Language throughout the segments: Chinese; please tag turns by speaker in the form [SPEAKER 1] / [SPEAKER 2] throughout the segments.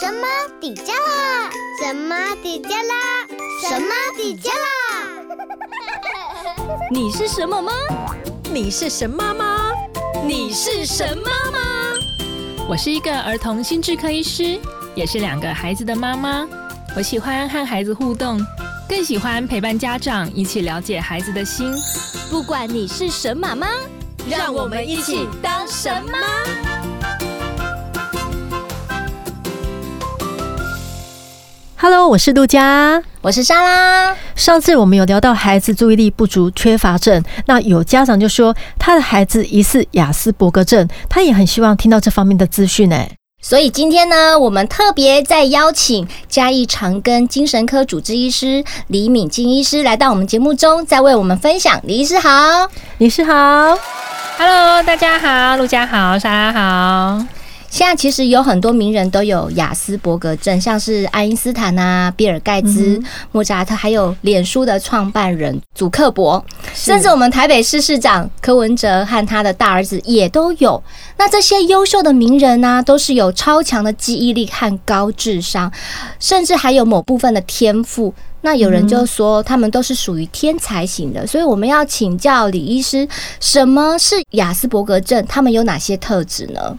[SPEAKER 1] 神妈底加拉？神妈底加拉？神妈底加拉？
[SPEAKER 2] 你是什么吗？
[SPEAKER 3] 你是神妈吗？
[SPEAKER 2] 你是神妈吗？
[SPEAKER 4] 我是一个儿童心智科医师，也是两个孩子的妈妈。我喜欢和孩子互动，更喜欢陪伴家长一起了解孩子的心。
[SPEAKER 2] 不管你是神妈妈，让我们一起当神妈。
[SPEAKER 3] Hello，我是陆佳，
[SPEAKER 5] 我是莎拉。
[SPEAKER 3] 上次我们有聊到孩子注意力不足缺乏症，那有家长就说他的孩子疑似雅斯伯格症，他也很希望听到这方面的资讯呢。
[SPEAKER 5] 所以今天呢，我们特别在邀请嘉义长庚精神科主治医师李敏静医师来到我们节目中，再为我们分享。李医师好，
[SPEAKER 3] 李医师好
[SPEAKER 4] ，Hello，大家好，陆佳好，莎拉好。
[SPEAKER 5] 现在其实有很多名人都有雅斯伯格症，像是爱因斯坦啊、比尔盖茨、嗯、莫扎特，还有脸书的创办人祖克伯，甚至我们台北市市长柯文哲和他的大儿子也都有。那这些优秀的名人呢、啊，都是有超强的记忆力和高智商，甚至还有某部分的天赋。那有人就说他们都是属于天才型的，所以我们要请教李医师，什么是雅斯伯格症？他们有哪些特质呢？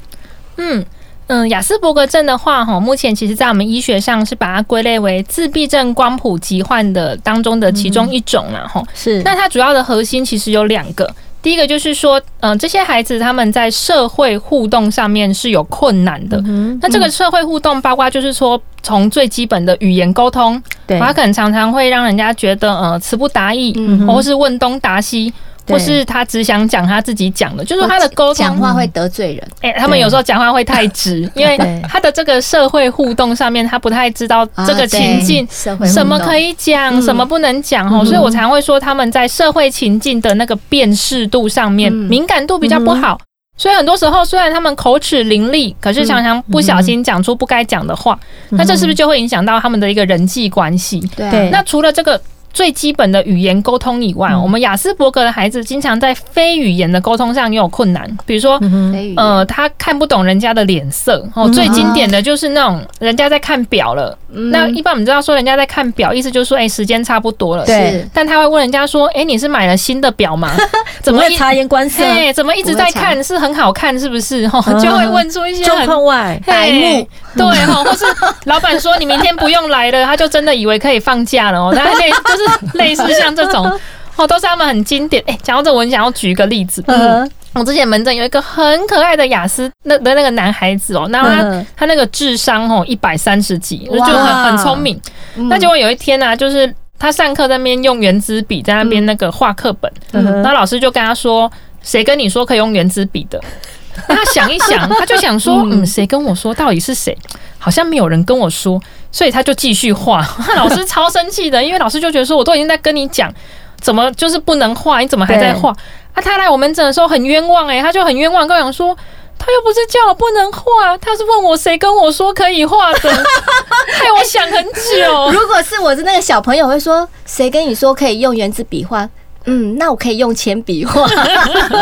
[SPEAKER 4] 嗯嗯，亚斯伯格症的话，哈，目前其实在我们医学上是把它归类为自闭症光谱疾患的当中的其中一种了，哈、嗯。是。那它主要的核心其实有两个，第一个就是说，嗯，这些孩子他们在社会互动上面是有困难的。嗯。那这个社会互动包括就是说，从最基本的语言沟通，对，他可能常常会让人家觉得呃词不达意，嗯，或是问东答西。或是他只想讲他自己讲的，就是他的沟通
[SPEAKER 5] 讲话会得罪人。
[SPEAKER 4] 哎、欸，他们有时候讲话会太直，因为他的这个社会互动上面，他不太知道这个情境，什么可以讲，什么不能讲哦。所以我才会说，他们在社会情境的那个辨识度上面敏感度比较不好。所以很多时候，虽然他们口齿伶俐，可是常常不小心讲出不该讲的话，那这是不是就会影响到他们的一个人际关系？对。那除了这个。最基本的语言沟通以外，嗯、我们雅斯伯格的孩子经常在非语言的沟通上也有困难。比如说，嗯、呃，他看不懂人家的脸色。哦，最经典的就是那种人家在看表了。嗯、那一般我们知道说人家在看表，意思就是说，哎、欸，时间差不多了。对。但他会问人家说，哎、欸，你是买了新的表吗？怎么察言观色？哎，怎么一直在看？是很好看，是不是？哈，就会问出一些状况外白目。对哈，或是老板说你明天不用来了，他就真的以为可以放假了哦。那类 就是类似像这种哦，都是他们很经典。哎，讲到这，我很想要举一个例子。嗯，我之前门诊有一个很可爱的雅思那的那个男孩子哦，那他他那个智商哦一百三十几，就很很聪明。那结果有一天呢，就是他上课在那边用圆珠笔在那边那个画课本，然后老师就跟他说：“谁跟你说可以用原子笔的？”那他想一想，他就想说，嗯，谁跟我说？到底是谁？好像没有人跟我说，所以他就继续画。老师超生气的，因为老师就觉得说，我都已经在跟你讲，怎么就是不能画？你怎么还在画？啊，他来我们诊的时候很冤枉哎、欸，他就很冤枉，跟我讲说，他又不是叫我不能画，他是问我谁跟我说可以画的，害 我想很久。
[SPEAKER 5] 如果是我是那个小朋友，会说，谁跟你说可以用原子笔画？嗯，那我可以用铅笔画，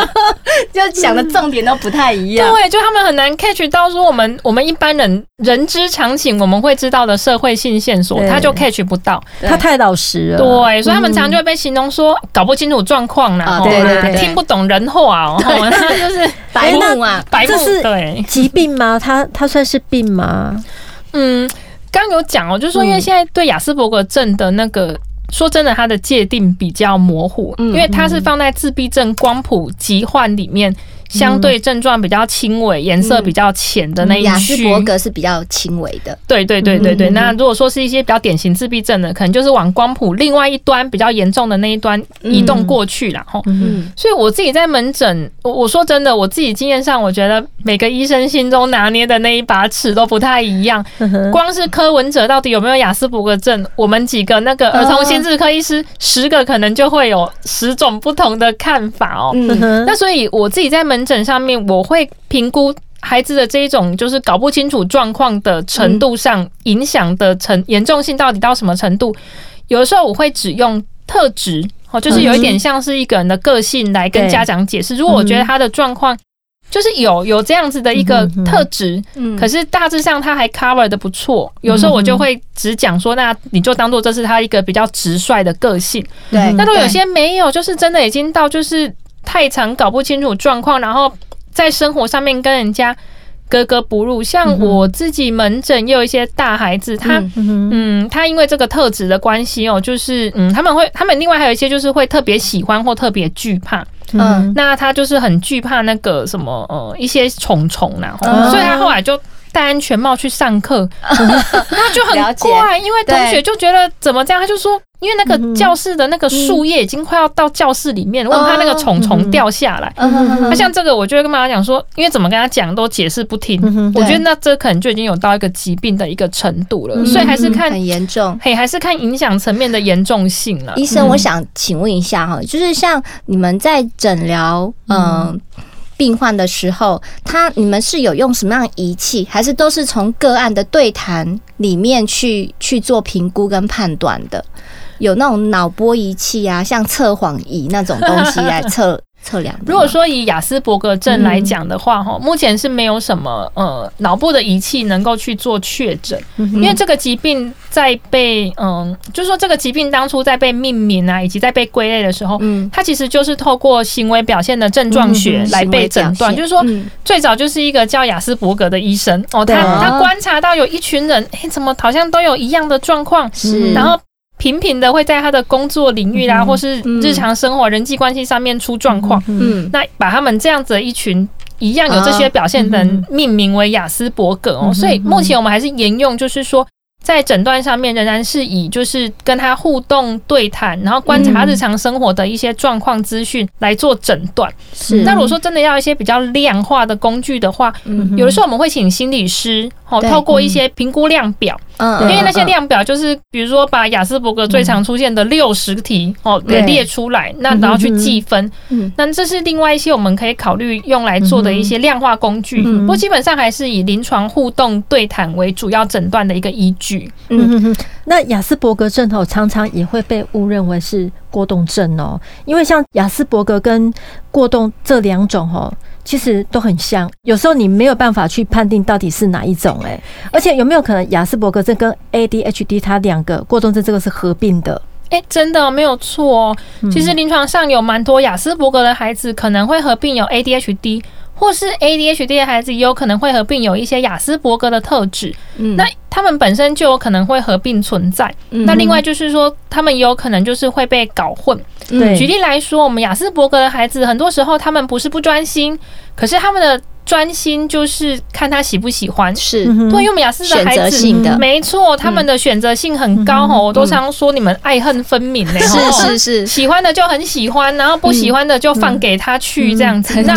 [SPEAKER 5] 就想的重点都不太一样。
[SPEAKER 4] 对，就他们很难 catch 到说我们我们一般人人之常情，我们会知道的社会性线索，他就 catch 不到，
[SPEAKER 3] 他太老实了。
[SPEAKER 4] 对，所以他们常常就会被形容说搞不清楚状况啦，对对对，听不懂人话哦，就是
[SPEAKER 5] 白目啊，白目。
[SPEAKER 3] 对疾病吗？他他算是病吗？
[SPEAKER 4] 嗯，刚有讲哦，就是说因为现在对亚斯伯格症的那个。说真的，它的界定比较模糊，因为它是放在自闭症光谱疾患里面。相对症状比较轻微、颜色比较浅的那一区，雅
[SPEAKER 5] 斯伯格是比较轻微的。
[SPEAKER 4] 对对对对对。那如果说是一些比较典型自闭症的，可能就是往光谱另外一端比较严重的那一端移动过去了哈。嗯。所以我自己在门诊，我我说真的，我自己经验上，我觉得每个医生心中拿捏的那一把尺都不太一样。光是柯文哲到底有没有雅斯伯格症，我们几个那个儿童心智科医师，十个可能就会有十种不同的看法哦。嗯。那所以我自己在门诊上面，我会评估孩子的这一种就是搞不清楚状况的程度上，影响的程严重性到底到什么程度？有的时候我会只用特质，哦，就是有一点像是一个人的个性来跟家长解释。如果我觉得他的状况就是有有这样子的一个特质，嗯，可是大致上他还 cover 的不错。有时候我就会只讲说，那你就当做这是他一个比较直率的个性。
[SPEAKER 5] 对，
[SPEAKER 4] 那如果有些没有，就是真的已经到就是太常搞不清楚状况，然后在生活上面跟人家格格不入。像我自己门诊也有一些大孩子，他嗯，他因为这个特质的关系哦，就是嗯，他们会，他们另外还有一些就是会特别喜欢或特别惧怕。嗯，那他就是很惧怕那个什么呃一些虫虫然后，所以他后来就戴安全帽去上课，那就很怪，因为同学就觉得怎么这样，他就说。因为那个教室的那个树叶已经快要到教室里面了，我很怕那个虫虫掉下来。那像这个，我就会跟妈妈讲说，因为怎么跟他讲都解释不听。我觉得那这可能就已经有到一个疾病的一个程度了，所以还是看
[SPEAKER 5] 很严重，
[SPEAKER 4] 嘿，还是看影响层面的严重性了。
[SPEAKER 5] 医生，我想请问一下哈，就是像你们在诊疗嗯。病患的时候，他你们是有用什么样的仪器，还是都是从个案的对谈里面去去做评估跟判断的？有那种脑波仪器啊，像测谎仪那种东西来测 测量。
[SPEAKER 4] 如果说以亚斯伯格症来讲的话，哈、嗯，目前是没有什么呃脑部的仪器能够去做确诊，嗯、因为这个疾病在被嗯，就是说这个疾病当初在被命名啊，以及在被归类的时候，嗯，它其实就是透过行为表现的症状学来被诊断。就是说，最早就是一个叫亚斯伯格的医生哦，他他观察到有一群人，哎，怎么好像都有一样的状况，是，然后。频频的会在他的工作领域啦，或是日常生活、人际关系上面出状况。嗯，那把他们这样子的一群一样有这些表现的人命名为雅斯伯格哦。所以目前我们还是沿用，就是说。在诊断上面，仍然是以就是跟他互动对谈，然后观察日常生活的一些状况资讯来做诊断。是，那如果说真的要一些比较量化的工具的话，有的时候我们会请心理师哦，透过一些评估量表，嗯，因为那些量表就是比如说把雅斯伯格最常出现的六十题哦给列出来，那然后去计分。嗯，那这是另外一些我们可以考虑用来做的一些量化工具。不过基本上还是以临床互动对谈为主要诊断的一个依据。
[SPEAKER 3] 嗯哼，那雅斯伯格症候常常也会被误认为是过动症哦，因为像雅斯伯格跟过动这两种哦，其实都很像，有时候你没有办法去判定到底是哪一种哎，而且有没有可能雅斯伯格症跟 ADHD 它两个过动症这个是合并的？
[SPEAKER 4] 哎、欸，真的没有错哦。其实临床上有蛮多雅斯伯格的孩子可能会合并有 ADHD。或是 ADHD 的孩子也有可能会合并有一些雅斯伯格的特质，嗯，那他们本身就有可能会合并存在。嗯、那另外就是说，他们也有可能就是会被搞混。对，举例来说，我们雅斯伯格的孩子，很多时候他们不是不专心，可是他们的。专心就是看他喜不喜欢，是。对，因为我们雅思的孩子，没错，他们的选择性很高哦。我都常说你们爱恨分明嘞，
[SPEAKER 5] 是是是，
[SPEAKER 4] 喜欢的就很喜欢，然后不喜欢的就放给他去这样子。那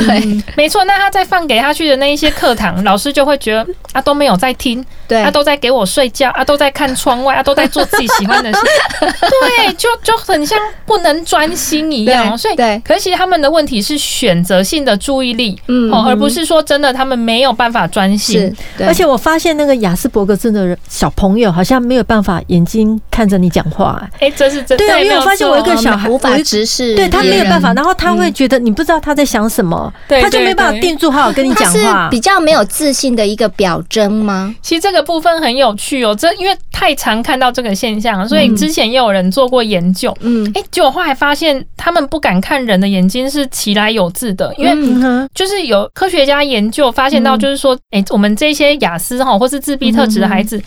[SPEAKER 4] 没错，那他在放给他去的那一些课堂，老师就会觉得啊都没有在听，对，他都在给我睡觉啊，都在看窗外啊，都在做自己喜欢的事，对，就就很像不能专心一样。所以，对，可是其实他们的问题是选择性的注意力，嗯，而不是说。真的，他们没有办法专心。
[SPEAKER 3] 而且我发现那个雅斯伯格症的人小朋友好像没有办法眼睛看着你讲话。
[SPEAKER 4] 哎，这是真的。
[SPEAKER 3] 对，因为我发现我一个小孩
[SPEAKER 5] 无法直视，
[SPEAKER 3] 对他没有办法，然后他会觉得你不知道他在想什么，他就没办法定住，好好跟你讲话。
[SPEAKER 5] 比较没有自信的一个表征吗？
[SPEAKER 4] 其实这个部分很有趣哦，这因为太常看到这个现象，所以之前也有人做过研究。嗯，哎，结果后来发现他们不敢看人的眼睛是起来有自的，因为就是有科学家。研究发现到，就是说，哎，我们这些雅思哈或是自闭特质的孩子，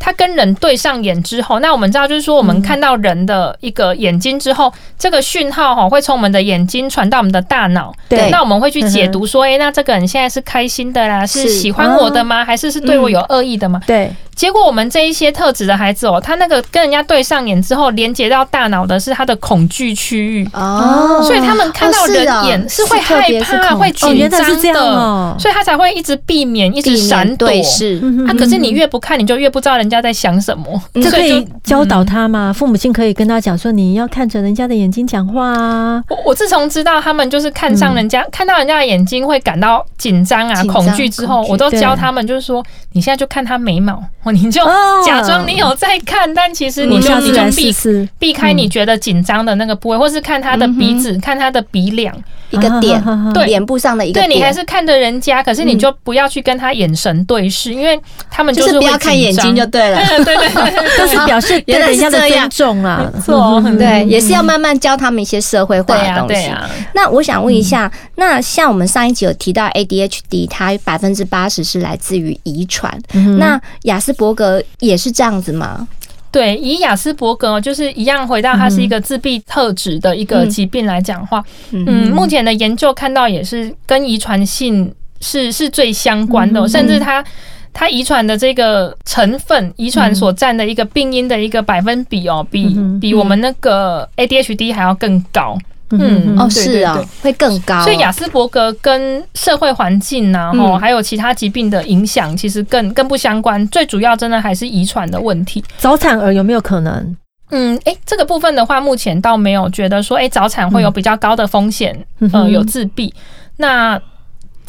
[SPEAKER 4] 他跟人对上眼之后，那我们知道，就是说，我们看到人的一个眼睛之后，这个讯号哈会从我们的眼睛传到我们的大脑。对，那我们会去解读说，哎，那这个人现在是开心的啦，是。喜欢我的吗？还是是对我有恶意的吗？对。结果我们这一些特质的孩子哦，他那个跟人家对上眼之后，连接到大脑的是他的恐惧区域。哦，所以他们看到人眼是会害怕、会紧张的，所以他才会一直避免、一直闪躲。是。啊，可是你越不看，你就越不知道人家在想什么。
[SPEAKER 3] 这可以教导他吗？父母亲可以跟他讲说，你要看着人家的眼睛讲话啊。
[SPEAKER 4] 我我自从知道他们就是看上人家，看到人家的眼睛会感到紧张啊、恐惧之后，我都教他们就是说，你现在就看他眉毛。你就假装你有在看，但其实你就你就避避开你觉得紧张的那个部位，或是看他的鼻子，看他的鼻梁，
[SPEAKER 5] 一个点，
[SPEAKER 4] 对。
[SPEAKER 5] 脸部上的一个点，
[SPEAKER 4] 对你还是看着人家，可是你就不要去跟他眼神对视，因为他们
[SPEAKER 5] 就是不要看眼睛就对了，
[SPEAKER 4] 对 对对，
[SPEAKER 3] 都是表示对人家的尊重啊，
[SPEAKER 4] 错，
[SPEAKER 5] 对，也是要慢慢教他们一些社会化的东西。那我想问一下，那像我们上一集有提到 ADHD，它百分之八十是来自于遗传，那雅斯伯格也是这样子吗？
[SPEAKER 4] 对，以雅斯伯格就是一样，回到它是一个自闭特质的一个疾病来讲话，嗯，嗯，目前的研究看到也是跟遗传性是是最相关的，甚至它它遗传的这个成分，遗传所占的一个病因的一个百分比哦，比比我们那个 ADHD 还要更高。
[SPEAKER 5] 嗯哦，是啊，会更高。
[SPEAKER 4] 所以雅斯伯格跟社会环境啊，然后还有其他疾病的影响，其实更更不相关。最主要真的还是遗传的问题。
[SPEAKER 3] 早产儿有没有可能？
[SPEAKER 4] 嗯，哎，这个部分的话，目前倒没有觉得说，哎，早产会有比较高的风险，呃，有自闭。那。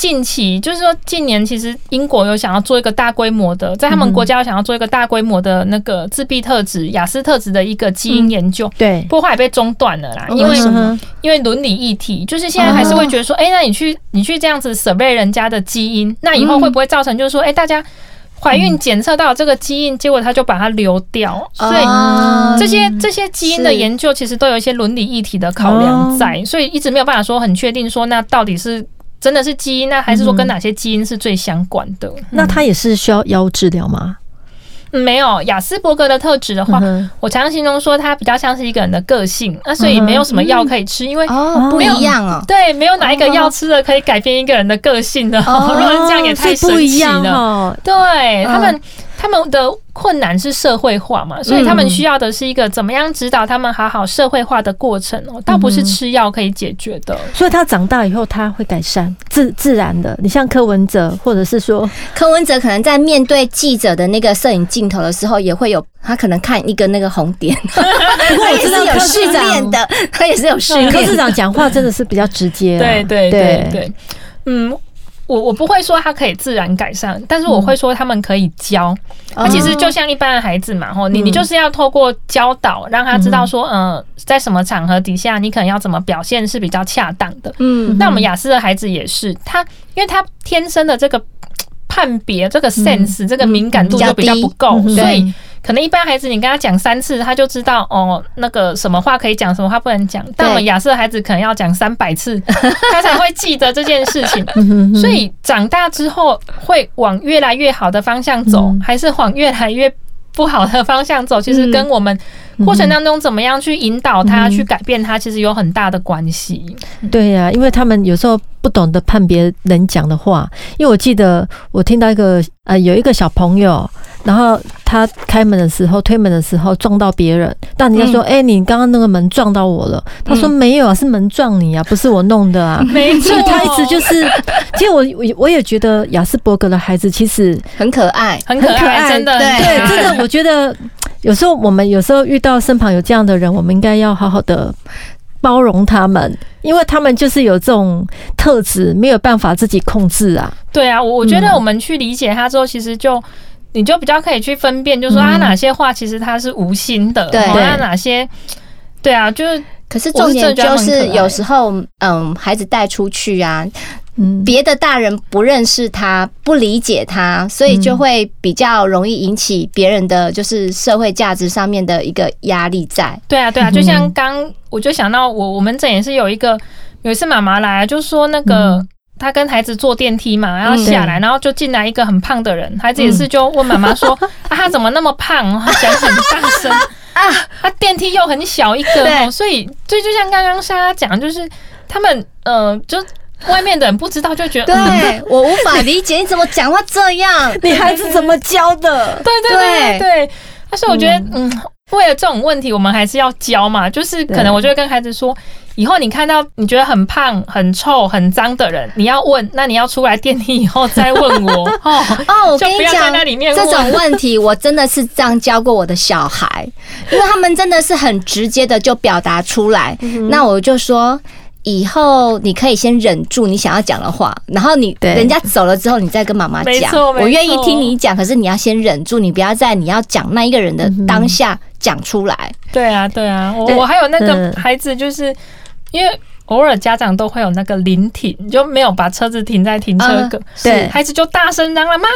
[SPEAKER 4] 近期就是说，近年其实英国有想要做一个大规模的，在他们国家有想要做一个大规模的那个自闭特质、雅思特质的一个基因研究，对，不过后来被中断了啦，因为因为伦理议题，就是现在还是会觉得说，哎，那你去你去这样子 survey 人家的基因，那以后会不会造成就是说，哎，大家怀孕检测到这个基因，结果他就把它流掉，所以这些这些基因的研究其实都有一些伦理议题的考量在，所以一直没有办法说很确定说，那到底是。真的是基因呢，还是说跟哪些基因是最相关的？嗯、
[SPEAKER 3] 那它也是需要药物治疗吗？
[SPEAKER 4] 嗯、没有，雅斯伯格的特质的话，嗯、我常常形容说它比较像是一个人的个性，那所以没有什么药可以吃，嗯、因为
[SPEAKER 5] 哦不一样哦，
[SPEAKER 4] 对，没有哪一个药吃了可以改变一个人的个性的，哦，如果这样也太神奇了。哦、对他们。嗯他们的困难是社会化嘛，所以他们需要的是一个怎么样指导他们好好社会化的过程哦，倒不是吃药可以解决的。
[SPEAKER 3] 所以他长大以后他会改善，自自然的。你像柯文哲，或者是说
[SPEAKER 5] 柯文哲，可能在面对记者的那个摄影镜头的时候，也会有他可能看一个那个红点。不过我知道柯市长的，他也是有训练。
[SPEAKER 3] 柯市长讲话真的是比较直接，
[SPEAKER 4] 对对对对，嗯。我我不会说他可以自然改善，但是我会说他们可以教。他其实就像一般的孩子嘛，吼，你你就是要透过教导，让他知道说，嗯，在什么场合底下，你可能要怎么表现是比较恰当的。嗯，那我们雅思的孩子也是，他因为他天生的这个判别、这个 sense、这个敏感度就比较不够，所以。可能一般孩子，你跟他讲三次，他就知道哦，那个什么话可以讲，什么话不能讲。但我们亚斯的孩子可能要讲三百次，他才会记得这件事情。所以长大之后会往越来越好的方向走，还是往越来越不好的方向走？其实跟我们过程当中怎么样去引导他、去改变他，其实有很大的关系。
[SPEAKER 3] 对呀，因为他们有时候不懂得判别人讲的话。因为我记得我听到一个呃，有一个小朋友。然后他开门的时候，推门的时候撞到别人，但人家说：“哎、欸，你刚刚那个门撞到我了。”他说：“没有啊，是门撞你啊，不是我弄的啊。”没错，所以他一直就是，其实我我我也觉得亚斯伯格的孩子其实
[SPEAKER 5] 很可爱，
[SPEAKER 4] 很可爱，真的，
[SPEAKER 3] 对，真的，我觉得 有时候我们有时候遇到身旁有这样的人，我们应该要好好的包容他们，因为他们就是有这种特质，没有办法自己控制啊。
[SPEAKER 4] 对啊，我我觉得我们去理解他之后，其实就。你就比较可以去分辨，就是说他哪些话其实他是无心的，对，他哪些，对啊，就是。
[SPEAKER 5] 可是重点就是有时候，嗯，孩子带出去啊，嗯，别的大人不认识他，不理解他，所以就会比较容易引起别人的就是社会价值上面的一个压力在。
[SPEAKER 4] 对啊，对啊，就像刚我就想到我我们这也是有一个有一次妈妈来就说那个。他跟孩子坐电梯嘛，然后下来，然后就进来一个很胖的人，孩子也是就问妈妈说：“啊，他怎么那么胖？”讲很大声。啊，他电梯又很小一个，所以就就像刚刚莎莎讲，就是他们呃，就外面的人不知道，就觉得
[SPEAKER 5] 对我无法理解你怎么讲话这样，
[SPEAKER 3] 你孩子怎么教的？
[SPEAKER 4] 对对对对，但是我觉得嗯。为了这种问题，我们还是要教嘛。就是可能我就会跟孩子说，以后你看到你觉得很胖、很臭、很脏的人，你要问，那你要出来电梯以后再问我。哦
[SPEAKER 5] 哦，我跟你讲，这种问题我真的是这样教过我的小孩，因为他们真的是很直接的就表达出来。那我就说。以后你可以先忍住你想要讲的话，然后你人家走了之后，你再跟妈妈讲。我愿意听你讲，可是你要先忍住，你不要在你要讲那一个人的当下讲出来。
[SPEAKER 4] 对啊，对啊，我我还有那个孩子，就是因为偶尔家长都会有那个临停，就没有把车子停在停车格，
[SPEAKER 3] 对，
[SPEAKER 4] 孩子就大声嚷了：“妈妈，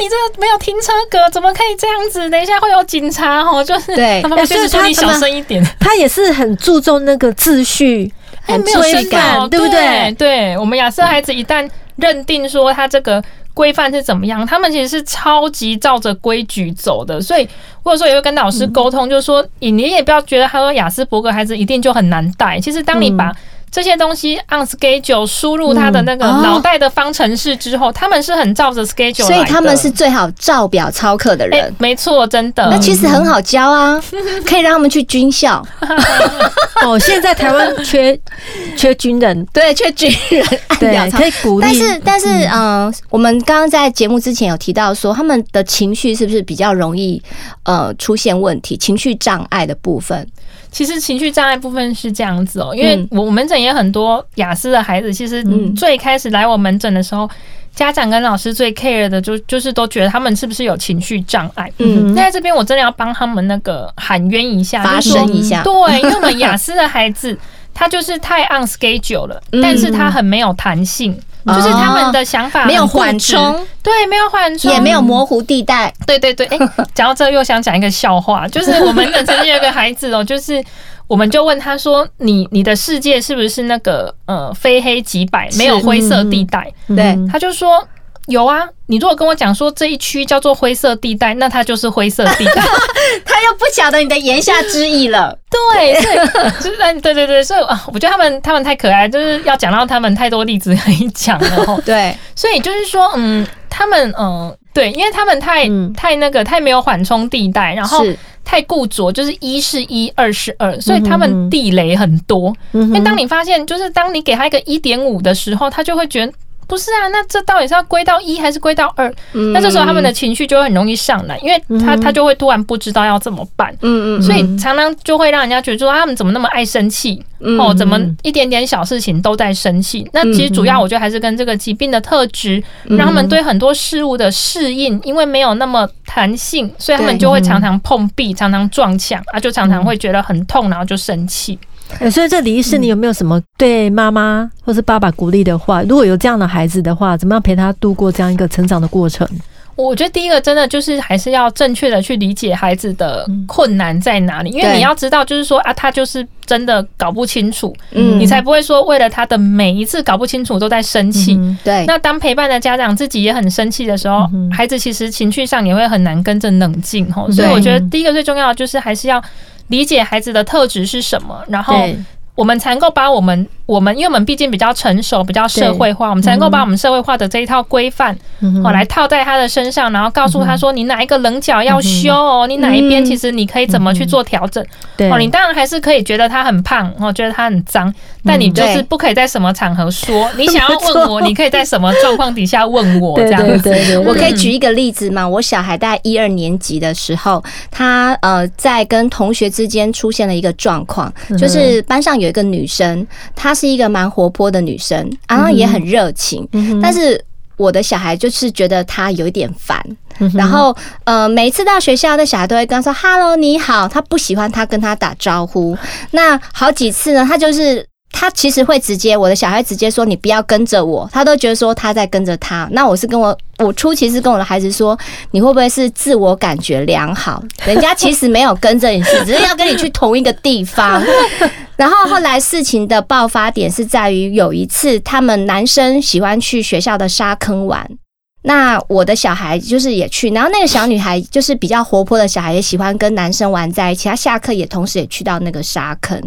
[SPEAKER 4] 你这没有停车格，怎么可以这样子？等一下会有警察哦！”就是
[SPEAKER 5] 对，
[SPEAKER 4] 妈妈就是说你小声一点。
[SPEAKER 3] 他也是很注重那个秩序，很规范，对不对？
[SPEAKER 4] 对，我们亚瑟孩子一旦认定说他这个。规范是怎么样？他们其实是超级照着规矩走的，所以或者说也会跟老师沟通，就是说，你你也不要觉得他说雅斯伯格孩子一定就很难带。其实当你把这些东西按 schedule 输入他的那个脑袋的方程式之后，他们是很照着 schedule，
[SPEAKER 5] 所以他们是最好照表操课的人。
[SPEAKER 4] 没错，真的。
[SPEAKER 5] 那其实很好教啊，可以让他们去军校。
[SPEAKER 3] 哦，现在台湾缺 缺军人，
[SPEAKER 5] 对，缺军人按表操，
[SPEAKER 3] 可以鼓励。
[SPEAKER 5] 但是，但是，嗯，我们刚刚在节目之前有提到说，他们的情绪是不是比较容易呃出现问题？情绪障碍的部分。
[SPEAKER 4] 其实情绪障碍部分是这样子哦，因为我门诊也很多雅思的孩子，其实最开始来我门诊的时候，家长跟老师最 care 的就就是都觉得他们是不是有情绪障碍。嗯，那在这边我真的要帮他们那个喊冤一下，
[SPEAKER 5] 发声一下。
[SPEAKER 4] 对，因为我们雅思的孩子他就是太 on schedule 了，但是他很没有弹性。就是他们的想法没有缓冲，对，没有缓冲，
[SPEAKER 5] 也没有模糊地带。
[SPEAKER 4] 对对对，哎，讲到这又想讲一个笑话，就是我们曾经有个孩子哦，就是我们就问他说：“你你的世界是不是那个呃非黑即白，没有灰色地带？”
[SPEAKER 5] 对，
[SPEAKER 4] 他就说。有啊，你如果跟我讲说这一区叫做灰色地带，那它就是灰色地带。
[SPEAKER 5] 他又不晓得你的言下之意了。
[SPEAKER 4] 对，所以就是对对对，所以啊，我觉得他们他们太可爱，就是要讲到他们太多例子可以讲了。
[SPEAKER 5] 对，
[SPEAKER 4] 所以就是说，嗯，他们嗯，对，因为他们太太那个太没有缓冲地带，然后太固着，就是一是一，二是二，所以他们地雷很多。因为当你发现，就是当你给他一个一点五的时候，他就会觉得。不是啊，那这到底是要归到一还是归到二？嗯，那这时候他们的情绪就会很容易上来，因为他他就会突然不知道要怎么办。嗯嗯，所以常常就会让人家觉得说他们怎么那么爱生气？哦，怎么一点点小事情都在生气？那其实主要我觉得还是跟这个疾病的特质，让他们对很多事物的适应，因为没有那么弹性，所以他们就会常常碰壁，常常撞墙啊，就常常会觉得很痛，然后就生气。
[SPEAKER 3] 所以这李医师，你有没有什么对妈妈或是爸爸鼓励的话？如果有这样的孩子的话，怎么样陪他度过这样一个成长的过程？
[SPEAKER 4] 我觉得第一个真的就是还是要正确的去理解孩子的困难在哪里，因为你要知道，就是说啊，他就是真的搞不清楚，嗯，你才不会说为了他的每一次搞不清楚都在生气。
[SPEAKER 5] 对，
[SPEAKER 4] 那当陪伴的家长自己也很生气的时候，孩子其实情绪上也会很难跟着冷静吼。所以我觉得第一个最重要的就是还是要。理解孩子的特质是什么，然后我们才能够把我们。我们因为我们毕竟比较成熟，比较社会化，我们才能够把我们社会化的这一套规范，哦，来套在他的身上，然后告诉他说：“你哪一个棱角要修哦？你哪一边其实你可以怎么去做调整？哦，你当然还是可以觉得他很胖，哦，觉得他很脏，但你就是不可以在什么场合说。你想要问我，你可以在什么状况底下问我这样子。
[SPEAKER 5] 我可以举一个例子嘛？我小孩大概一二年级的时候，他呃在跟同学之间出现了一个状况，就是班上有一个女生，她。是一个蛮活泼的女生，然后也很热情，但是我的小孩就是觉得她有一点烦，然后呃，每一次到学校的小孩都会跟他说 “hello，你好”，他不喜欢他跟他打招呼。那好几次呢，他就是。他其实会直接，我的小孩直接说：“你不要跟着我。”他都觉得说他在跟着他。那我是跟我，我初期是跟我的孩子说：“你会不会是自我感觉良好？人家其实没有跟着你，去只是要跟你去同一个地方。”然后后来事情的爆发点是在于有一次，他们男生喜欢去学校的沙坑玩。那我的小孩就是也去，然后那个小女孩就是比较活泼的小孩，也喜欢跟男生玩在一起。她下课也同时也去到那个沙坑，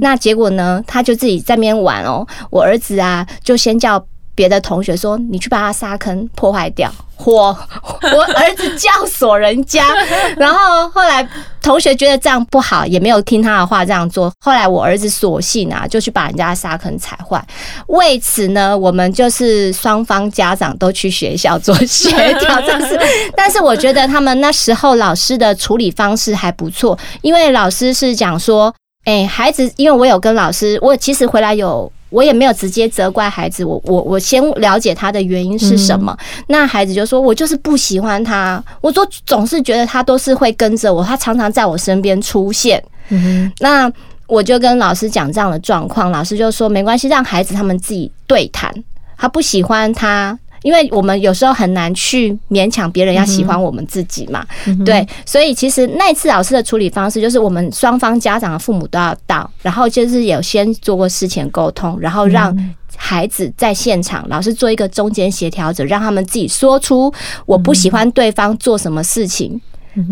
[SPEAKER 5] 那结果呢，她就自己在那边玩哦。我儿子啊，就先叫。别的同学说：“你去把他沙坑破坏掉。”我我儿子教唆人家，然后后来同学觉得这样不好，也没有听他的话这样做。后来我儿子索性啊，就去把人家沙坑踩坏。为此呢，我们就是双方家长都去学校做协调，但是。但是我觉得他们那时候老师的处理方式还不错，因为老师是讲说：“哎，孩子，因为我有跟老师，我其实回来有。”我也没有直接责怪孩子，我我我先了解他的原因是什么。那孩子就说：“我就是不喜欢他，我说总是觉得他都是会跟着我，他常常在我身边出现。”那我就跟老师讲这样的状况，老师就说没关系，让孩子他们自己对谈。他不喜欢他，因为我们有时候很难去勉强别人要喜欢我们自己嘛。对，所以其实那次老师的处理方式就是，我们双方家长的父母都要到，然后就是有先做过事前沟通，然后让孩子在现场，老师做一个中间协调者，让他们自己说出我不喜欢对方做什么事情。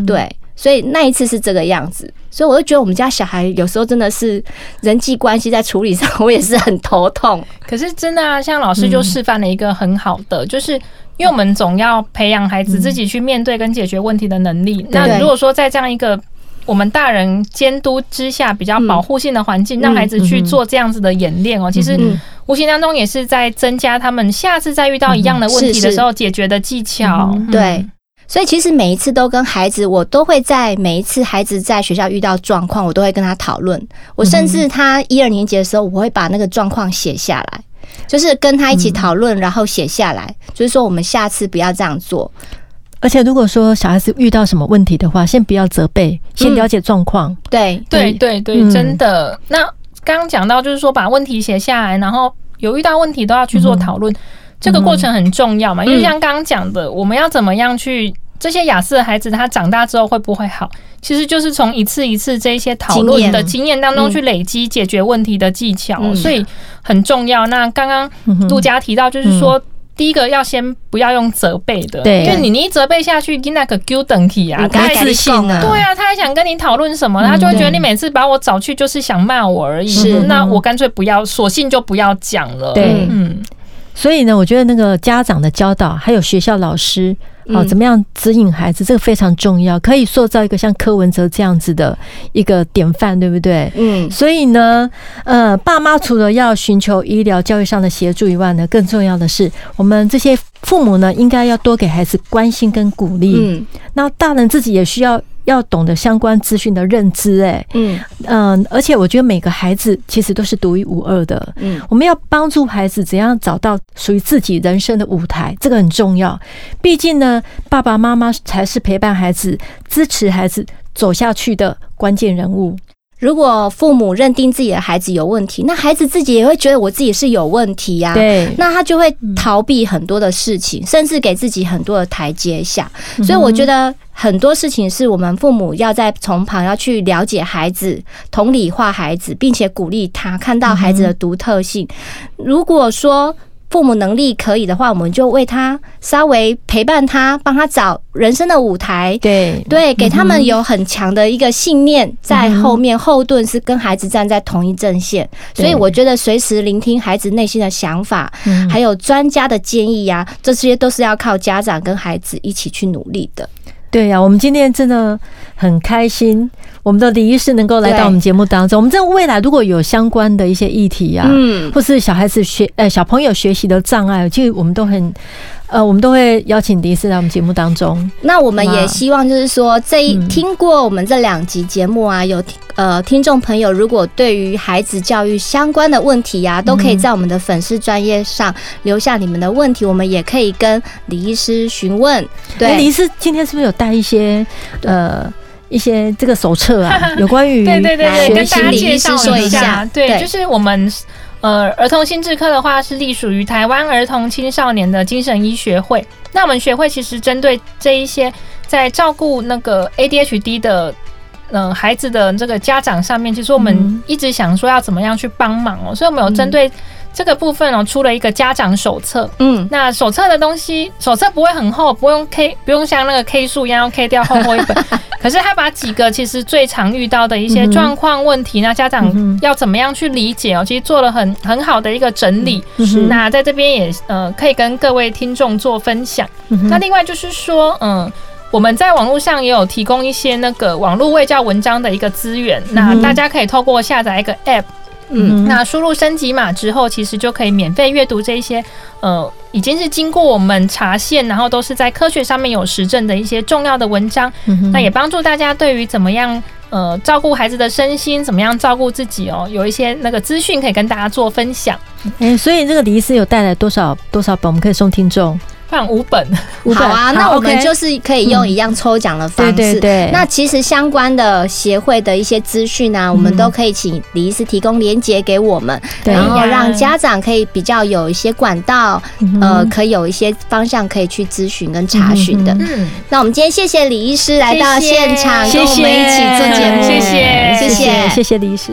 [SPEAKER 5] 对。所以那一次是这个样子，所以我就觉得我们家小孩有时候真的是人际关系在处理上，我也是很头痛。
[SPEAKER 4] 可是真的啊，像老师就示范了一个很好的，就是因为我们总要培养孩子自己去面对跟解决问题的能力。那如果说在这样一个我们大人监督之下比较保护性的环境，让孩子去做这样子的演练哦，其实无形当中也是在增加他们下次再遇到一样的问题的时候解决的技巧。
[SPEAKER 5] 对。所以其实每一次都跟孩子，我都会在每一次孩子在学校遇到状况，我都会跟他讨论。我甚至他一二年级的时候，我会把那个状况写下来，就是跟他一起讨论，然后写下来，就是说我们下次不要这样做。
[SPEAKER 3] 而且如果说小孩子遇到什么问题的话，先不要责备，先了解状况。
[SPEAKER 5] 对
[SPEAKER 4] 对对对，真的。那刚刚讲到就是说把问题写下来，然后有遇到问题都要去做讨论。这个过程很重要嘛，因为像刚刚讲的，我们要怎么样去这些亚斯的孩子，他长大之后会不会好？其实就是从一次一次这些讨论的经验当中去累积解决问题的技巧，所以很重要。那刚刚陆佳提到，就是说第一个要先不要用责备的，对，因为你你一责备下去，你那个丢等题啊，
[SPEAKER 5] 太自信了，
[SPEAKER 4] 对啊，他还想跟你讨论什么，他就会觉得你每次把我找去就是想骂我而已。是，那我干脆不要，索性就不要讲了。
[SPEAKER 3] 对，嗯。所以呢，我觉得那个家长的教导，还有学校老师，哦，怎么样指引孩子，这个非常重要，可以塑造一个像柯文哲这样子的一个典范，对不对？嗯。所以呢，呃，爸妈除了要寻求医疗教育上的协助以外呢，更重要的是，我们这些父母呢，应该要多给孩子关心跟鼓励。嗯。那大人自己也需要。要懂得相关资讯的认知，哎，嗯嗯，而且我觉得每个孩子其实都是独一无二的，嗯，我们要帮助孩子怎样找到属于自己人生的舞台，这个很重要。毕竟呢，爸爸妈妈才是陪伴孩子、支持孩子走下去的关键人物。
[SPEAKER 5] 如果父母认定自己的孩子有问题，那孩子自己也会觉得我自己是有问题呀。对，那他就会逃避很多的事情，甚至给自己很多的台阶下。所以我觉得很多事情是我们父母要在从旁要去了解孩子、同理化孩子，并且鼓励他看到孩子的独特性。如果说父母能力可以的话，我们就为他稍微陪伴他，帮他找人生的舞台。对对，给他们有很强的一个信念在后面后盾，是跟孩子站在同一阵线。所以我觉得随时聆听孩子内心的想法，还有专家的建议呀，这些都是要靠家长跟孩子一起去努力的。
[SPEAKER 3] 对呀，我们今天真的很开心，我们的李医师能够来到我们节目当中。我们在未来如果有相关的一些议题啊，嗯，或是小孩子学呃小朋友学习的障碍，其实我们都很。呃，我们都会邀请李医师来我们节目当中。
[SPEAKER 5] 那我们也希望就是说，这一听过我们这两集节目啊，有呃听众朋友，如果对于孩子教育相关的问题呀，都可以在我们的粉丝专业上留下你们的问题，我们也可以跟李医师询问。对，
[SPEAKER 3] 李医师今天是不是有带一些呃一些这个手册啊？有关于
[SPEAKER 4] 对对对对，
[SPEAKER 5] 跟大家介绍一下。
[SPEAKER 4] 对，就是我们。呃，儿童心智科的话是隶属于台湾儿童青少年的精神医学会。那我们学会其实针对这一些在照顾那个 ADHD 的嗯、呃、孩子的这个家长上面，其实我们一直想说要怎么样去帮忙哦，所以我们有针对。这个部分哦，出了一个家长手册。嗯，那手册的东西，手册不会很厚，不用 K，不用像那个 K 书一样要 K 掉厚厚一本。可是他把几个其实最常遇到的一些状况问题，那家长要怎么样去理解哦？其实做了很很好的一个整理。那在这边也呃可以跟各位听众做分享。那另外就是说，嗯，我们在网络上也有提供一些那个网络卫教文章的一个资源，那大家可以透过下载一个 App。嗯，那输入升级码之后，其实就可以免费阅读这一些，呃，已经是经过我们查线，然后都是在科学上面有实证的一些重要的文章。嗯、那也帮助大家对于怎么样，呃，照顾孩子的身心，怎么样照顾自己哦，有一些那个资讯可以跟大家做分享。
[SPEAKER 3] 哎、欸，所以这个李医师有带来多少多少本，我们可以送听众。
[SPEAKER 4] 放五本，
[SPEAKER 5] 好啊，那我们就是可以用一样抽奖的方式。对对对。那其实相关的协会的一些资讯啊，我们都可以请李医师提供连接给我们，然后让家长可以比较有一些管道，呃，可以有一些方向可以去咨询跟查询的。嗯。那我们今天谢谢李医师来到现场，跟我们一起做节目。
[SPEAKER 4] 谢谢，
[SPEAKER 3] 谢谢，谢谢李医师。